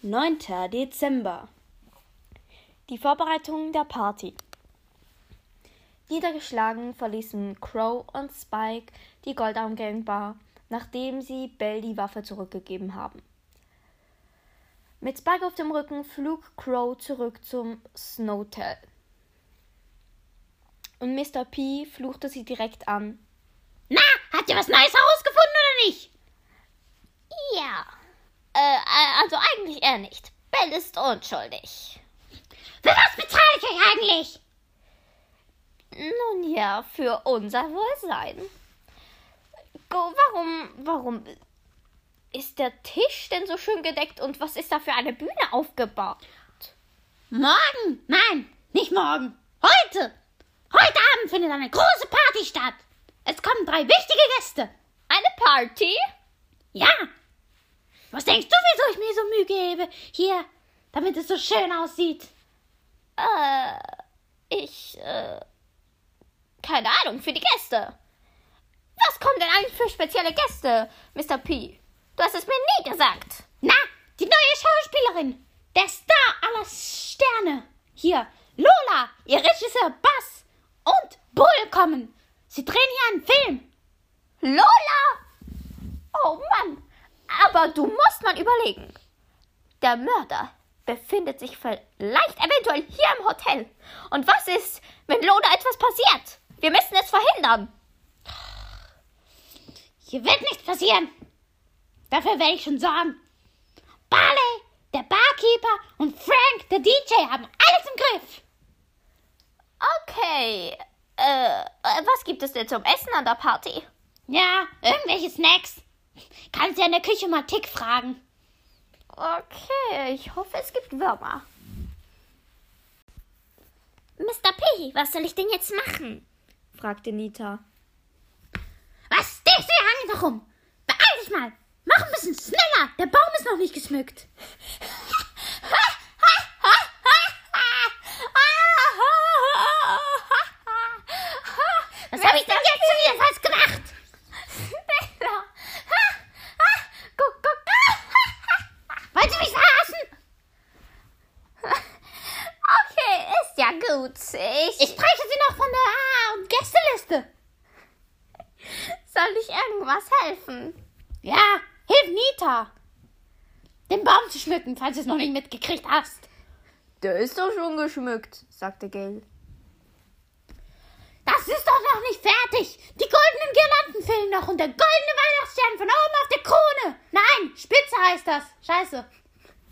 9. Dezember. Die Vorbereitungen der Party. Niedergeschlagen verließen Crow und Spike die Goldarm Gang Bar, nachdem sie Bell die Waffe zurückgegeben haben. Mit Spike auf dem Rücken flog Crow zurück zum Snowtel. Und Mr. P fluchte sie direkt an. Na, habt ihr was Neues herausgefunden oder nicht? Ja. Also eigentlich eher nicht. Bell ist unschuldig. Für was bezahle ich euch eigentlich? Nun ja, für unser Wohlsein. Go, warum, warum ist der Tisch denn so schön gedeckt und was ist da für eine Bühne aufgebaut? Morgen? Nein, nicht morgen. Heute. Heute Abend findet eine große Party statt. Es kommen drei wichtige Gäste. Eine Party? Ja, was denkst du, wieso ich mir so Mühe gebe? Hier, damit es so schön aussieht. Äh, ich, äh, keine Ahnung, für die Gäste. Was kommen denn eigentlich für spezielle Gäste, Mr. P? Du hast es mir nie gesagt. Na, die neue Schauspielerin. Der Star aller Sterne. Hier, Lola, ihr Regisseur Bass und Bull kommen. Sie drehen hier einen Film. Lola! Oh Mann, aber du musst mal überlegen. Der Mörder befindet sich vielleicht eventuell hier im Hotel. Und was ist, wenn Lola etwas passiert? Wir müssen es verhindern. Hier wird nichts passieren. Dafür werde ich schon sorgen. Barley, der Barkeeper und Frank, der DJ, haben alles im Griff. Okay. Äh, was gibt es denn zum Essen an der Party? Ja, irgendwelche Snacks. Kannst ja in der Küche mal Tick fragen. Okay, ich hoffe, es gibt Würmer. Mr. P, was soll ich denn jetzt machen? fragte Nita. Was stehst du hier Hang rum? Beeil dich mal! Mach ein bisschen schneller! Der Baum ist noch nicht geschmückt. Was habe ich denn jetzt schon wieder falsch gut. Ich, streiche sie noch von der und Gästeliste. soll ich irgendwas helfen? Ja, hilf Nita. Den Baum zu schmücken, falls du es noch nicht mitgekriegt hast. Der ist doch schon geschmückt, sagte Gail. Das ist doch noch nicht fertig. Die goldenen Girlanden fehlen noch und der goldene Weihnachtsstern von oben auf der Krone. Nein, Spitze heißt das. Scheiße.